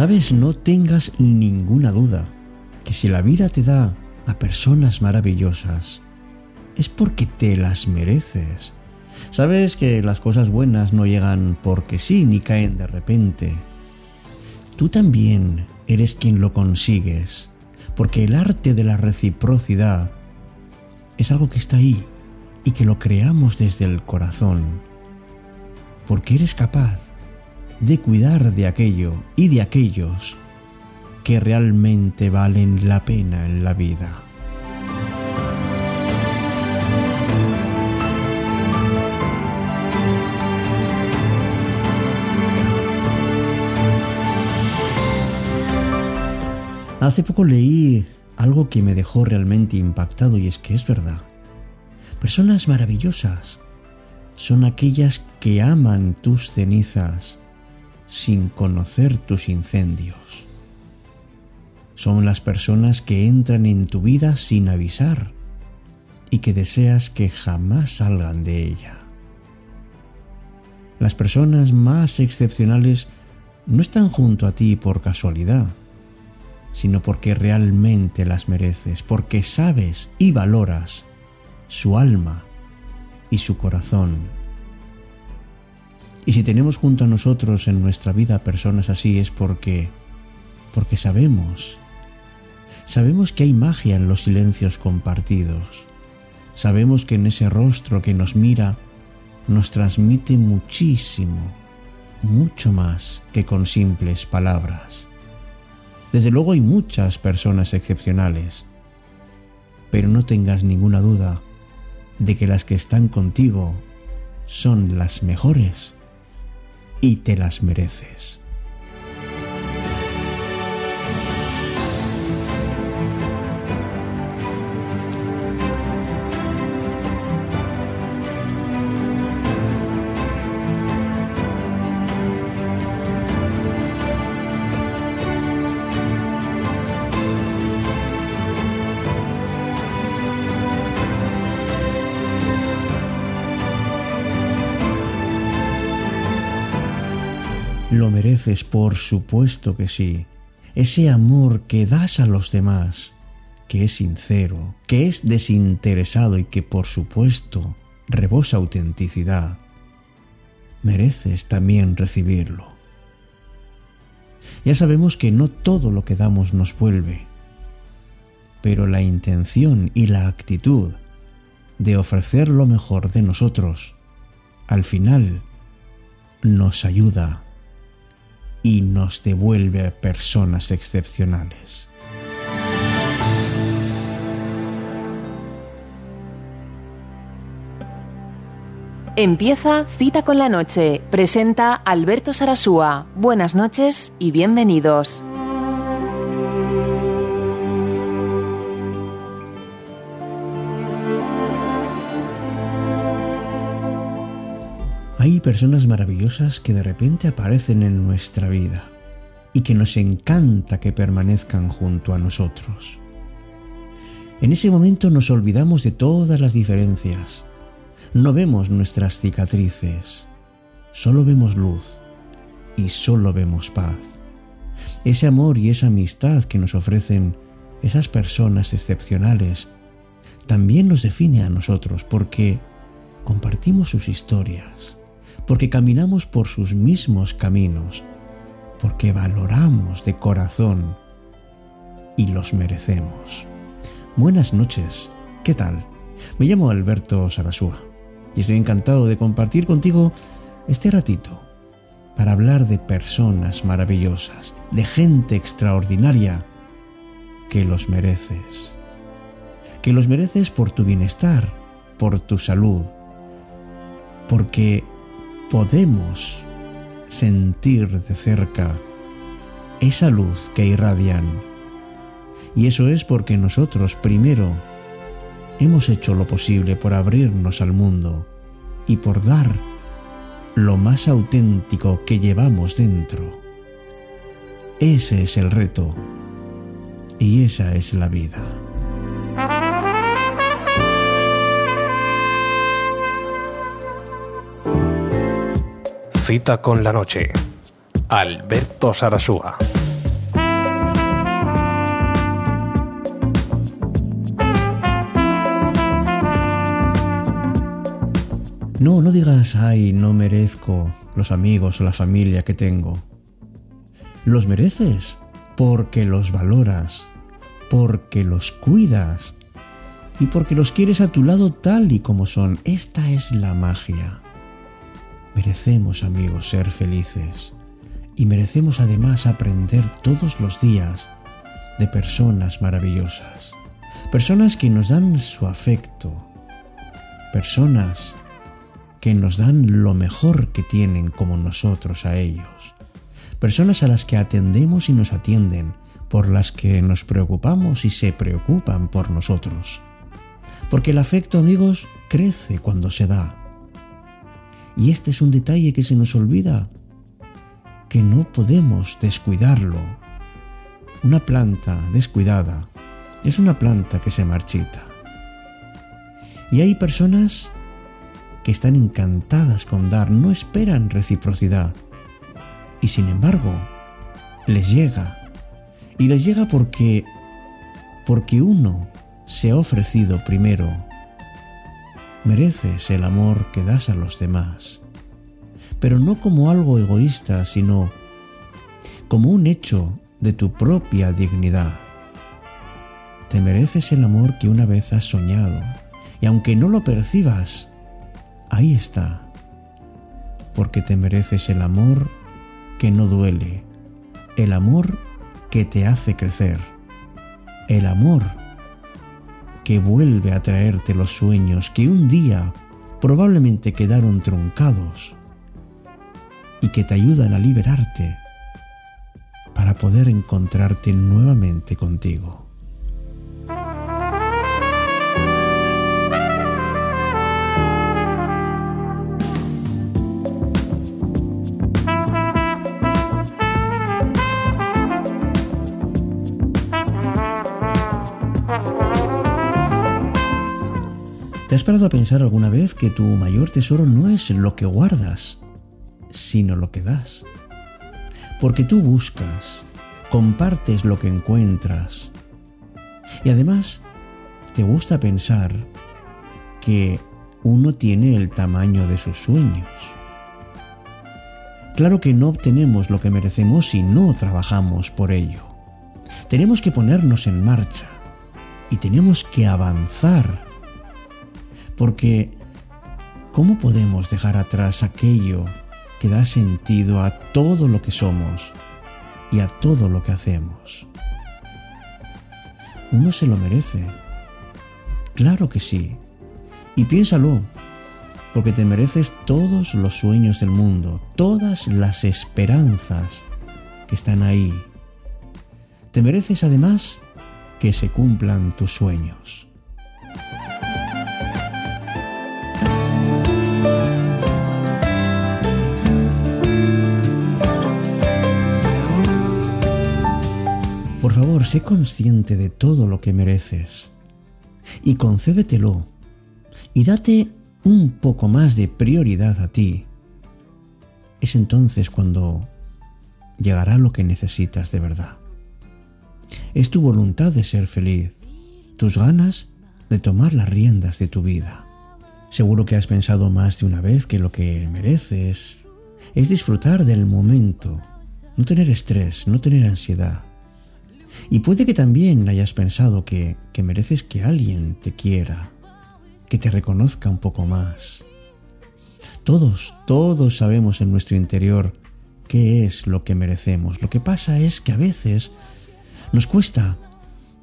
Sabes, no tengas ninguna duda que si la vida te da a personas maravillosas, es porque te las mereces. Sabes que las cosas buenas no llegan porque sí ni caen de repente. Tú también eres quien lo consigues, porque el arte de la reciprocidad es algo que está ahí y que lo creamos desde el corazón, porque eres capaz de cuidar de aquello y de aquellos que realmente valen la pena en la vida. Hace poco leí algo que me dejó realmente impactado y es que es verdad. Personas maravillosas son aquellas que aman tus cenizas sin conocer tus incendios. Son las personas que entran en tu vida sin avisar y que deseas que jamás salgan de ella. Las personas más excepcionales no están junto a ti por casualidad sino porque realmente las mereces, porque sabes y valoras su alma y su corazón. Y si tenemos junto a nosotros en nuestra vida personas así es porque porque sabemos sabemos que hay magia en los silencios compartidos. Sabemos que en ese rostro que nos mira nos transmite muchísimo, mucho más que con simples palabras. Desde luego hay muchas personas excepcionales, pero no tengas ninguna duda de que las que están contigo son las mejores y te las mereces. Mereces, por supuesto que sí. Ese amor que das a los demás, que es sincero, que es desinteresado y que por supuesto rebosa autenticidad, mereces también recibirlo. Ya sabemos que no todo lo que damos nos vuelve, pero la intención y la actitud de ofrecer lo mejor de nosotros, al final, nos ayuda y nos devuelve a personas excepcionales. Empieza Cita con la Noche. Presenta Alberto Sarasúa. Buenas noches y bienvenidos. Personas maravillosas que de repente aparecen en nuestra vida y que nos encanta que permanezcan junto a nosotros. En ese momento nos olvidamos de todas las diferencias. No vemos nuestras cicatrices, solo vemos luz y solo vemos paz. Ese amor y esa amistad que nos ofrecen esas personas excepcionales también nos define a nosotros porque compartimos sus historias, porque caminamos por sus mismos caminos, porque valoramos de corazón y los merecemos. Buenas noches, ¿qué tal? Me llamo Alberto Sarasúa y estoy encantado de compartir contigo este ratito para hablar de personas maravillosas, de gente extraordinaria que los mereces. Que los mereces por tu bienestar, por tu salud, porque podemos sentir de cerca esa luz que irradian. Y eso es porque nosotros primero hemos hecho lo posible por abrirnos al mundo y por dar lo más auténtico que llevamos dentro. Ese es el reto y esa es la vida. Con la noche. Alberto Sarasúa. No, no digas, ay, no merezco los amigos o la familia que tengo. Los mereces porque los valoras, porque los cuidas y porque los quieres a tu lado tal y como son. Esta es la magia. Merecemos, amigos, ser felices y merecemos además aprender todos los días de personas maravillosas, personas que nos dan su afecto, personas que nos dan lo mejor que tienen como nosotros a ellos, personas a las que atendemos y nos atienden, por las que nos preocupamos y se preocupan por nosotros. Porque el afecto, amigos, crece cuando se da. Y este es un detalle que se nos olvida, que no podemos descuidarlo. Una planta descuidada es una planta que se marchita. Y hay personas que están encantadas con dar, no esperan reciprocidad. Y sin embargo, les llega. Y les llega porque porque uno se ha ofrecido primero. Mereces el amor que das a los demás, pero no como algo egoísta, sino como un hecho de tu propia dignidad. Te mereces el amor que una vez has soñado, y aunque no lo percibas, ahí está, porque te mereces el amor que no duele, el amor que te hace crecer, el amor que vuelve a traerte los sueños que un día probablemente quedaron truncados y que te ayudan a liberarte para poder encontrarte nuevamente contigo. Has parado a pensar alguna vez que tu mayor tesoro no es lo que guardas, sino lo que das? Porque tú buscas, compartes lo que encuentras y además te gusta pensar que uno tiene el tamaño de sus sueños. Claro que no obtenemos lo que merecemos si no trabajamos por ello. Tenemos que ponernos en marcha y tenemos que avanzar porque, ¿cómo podemos dejar atrás aquello que da sentido a todo lo que somos y a todo lo que hacemos? Uno se lo merece. Claro que sí. Y piénsalo, porque te mereces todos los sueños del mundo, todas las esperanzas que están ahí. Te mereces además que se cumplan tus sueños. Favor, sé consciente de todo lo que mereces y concédetelo y date un poco más de prioridad a ti. Es entonces cuando llegará lo que necesitas de verdad. Es tu voluntad de ser feliz, tus ganas de tomar las riendas de tu vida. Seguro que has pensado más de una vez que lo que mereces es disfrutar del momento, no tener estrés, no tener ansiedad y puede que también hayas pensado que, que mereces que alguien te quiera, que te reconozca un poco más. Todos, todos sabemos en nuestro interior qué es lo que merecemos. Lo que pasa es que a veces nos cuesta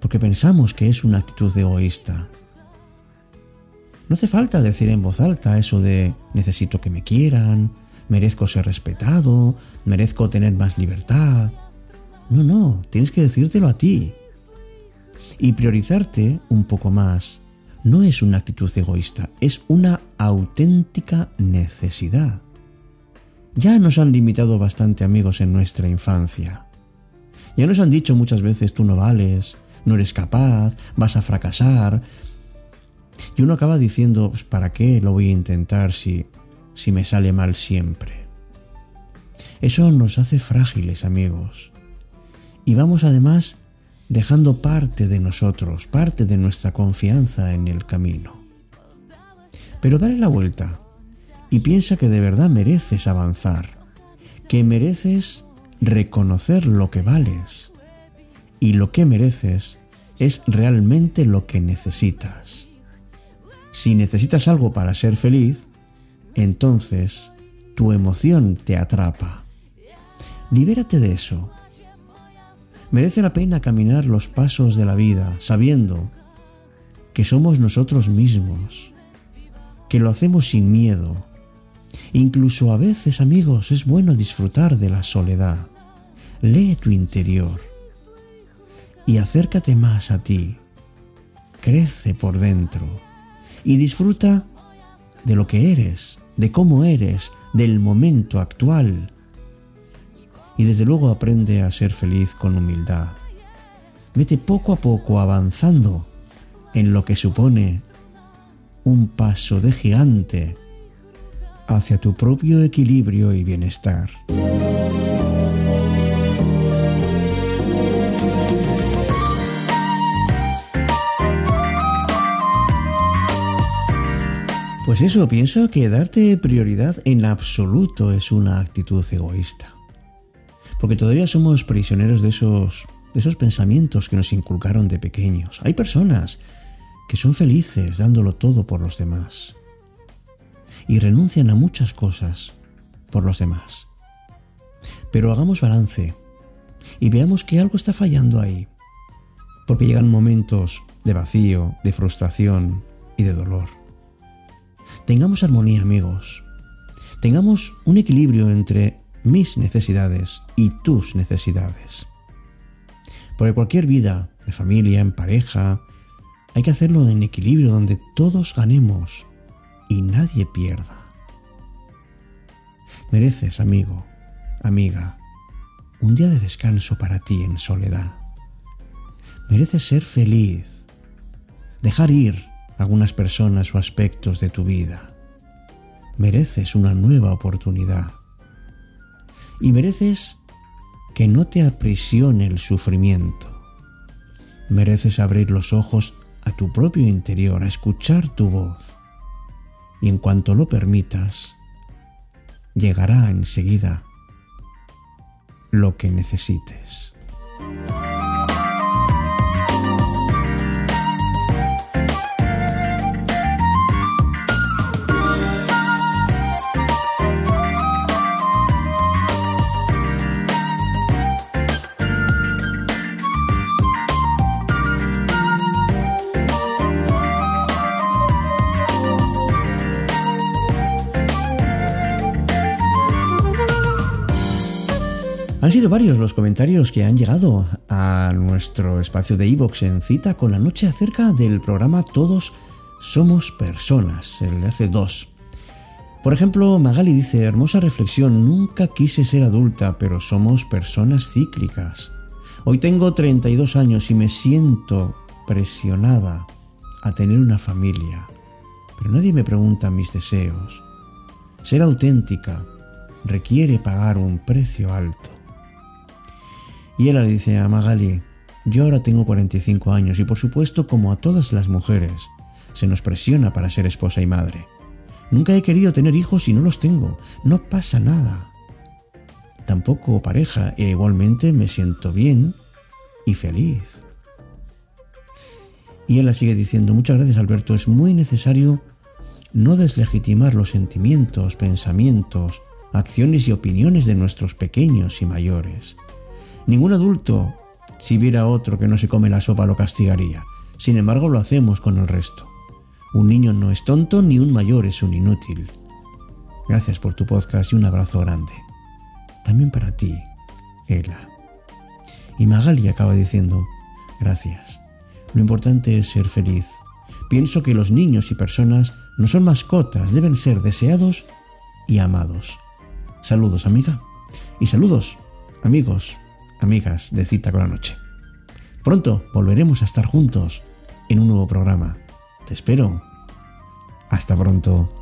porque pensamos que es una actitud egoísta. No hace falta decir en voz alta eso de necesito que me quieran, merezco ser respetado, merezco tener más libertad. No, no, tienes que decírtelo a ti. Y priorizarte un poco más no es una actitud egoísta, es una auténtica necesidad. Ya nos han limitado bastante amigos en nuestra infancia. Ya nos han dicho muchas veces tú no vales, no eres capaz, vas a fracasar. Y uno acaba diciendo, pues, ¿para qué lo voy a intentar si, si me sale mal siempre? Eso nos hace frágiles amigos y vamos además dejando parte de nosotros, parte de nuestra confianza en el camino. Pero dale la vuelta y piensa que de verdad mereces avanzar, que mereces reconocer lo que vales y lo que mereces es realmente lo que necesitas. Si necesitas algo para ser feliz, entonces tu emoción te atrapa. Libérate de eso. Merece la pena caminar los pasos de la vida sabiendo que somos nosotros mismos, que lo hacemos sin miedo. Incluso a veces, amigos, es bueno disfrutar de la soledad. Lee tu interior y acércate más a ti. Crece por dentro y disfruta de lo que eres, de cómo eres, del momento actual. Y desde luego aprende a ser feliz con humildad. Vete poco a poco avanzando en lo que supone un paso de gigante hacia tu propio equilibrio y bienestar. Pues eso, pienso que darte prioridad en absoluto es una actitud egoísta. Porque todavía somos prisioneros de esos, de esos pensamientos que nos inculcaron de pequeños. Hay personas que son felices dándolo todo por los demás y renuncian a muchas cosas por los demás. Pero hagamos balance y veamos que algo está fallando ahí, porque llegan momentos de vacío, de frustración y de dolor. Tengamos armonía, amigos. Tengamos un equilibrio entre mis necesidades y tus necesidades. Porque cualquier vida, de familia, en pareja, hay que hacerlo en equilibrio donde todos ganemos y nadie pierda. Mereces, amigo, amiga, un día de descanso para ti en soledad. Mereces ser feliz, dejar ir algunas personas o aspectos de tu vida. Mereces una nueva oportunidad. Y mereces que no te aprisione el sufrimiento. Mereces abrir los ojos a tu propio interior, a escuchar tu voz. Y en cuanto lo permitas, llegará enseguida lo que necesites. Sido varios los comentarios que han llegado a nuestro espacio de iVox en cita con la noche acerca del programa Todos somos personas, el de hace dos. Por ejemplo, Magali dice, hermosa reflexión, nunca quise ser adulta, pero somos personas cíclicas. Hoy tengo 32 años y me siento presionada a tener una familia, pero nadie me pregunta mis deseos. Ser auténtica requiere pagar un precio alto. Y ella le dice a Magali, yo ahora tengo 45 años y por supuesto como a todas las mujeres, se nos presiona para ser esposa y madre. Nunca he querido tener hijos y no los tengo, no pasa nada. Tampoco pareja e igualmente me siento bien y feliz. Y ella sigue diciendo, muchas gracias Alberto, es muy necesario no deslegitimar los sentimientos, pensamientos, acciones y opiniones de nuestros pequeños y mayores. Ningún adulto, si viera a otro que no se come la sopa, lo castigaría. Sin embargo, lo hacemos con el resto. Un niño no es tonto ni un mayor es un inútil. Gracias por tu podcast y un abrazo grande. También para ti, Ela. Y Magali acaba diciendo, gracias. Lo importante es ser feliz. Pienso que los niños y personas no son mascotas, deben ser deseados y amados. Saludos, amiga. Y saludos, amigos amigas de Cita con la Noche. Pronto volveremos a estar juntos en un nuevo programa. Te espero. Hasta pronto.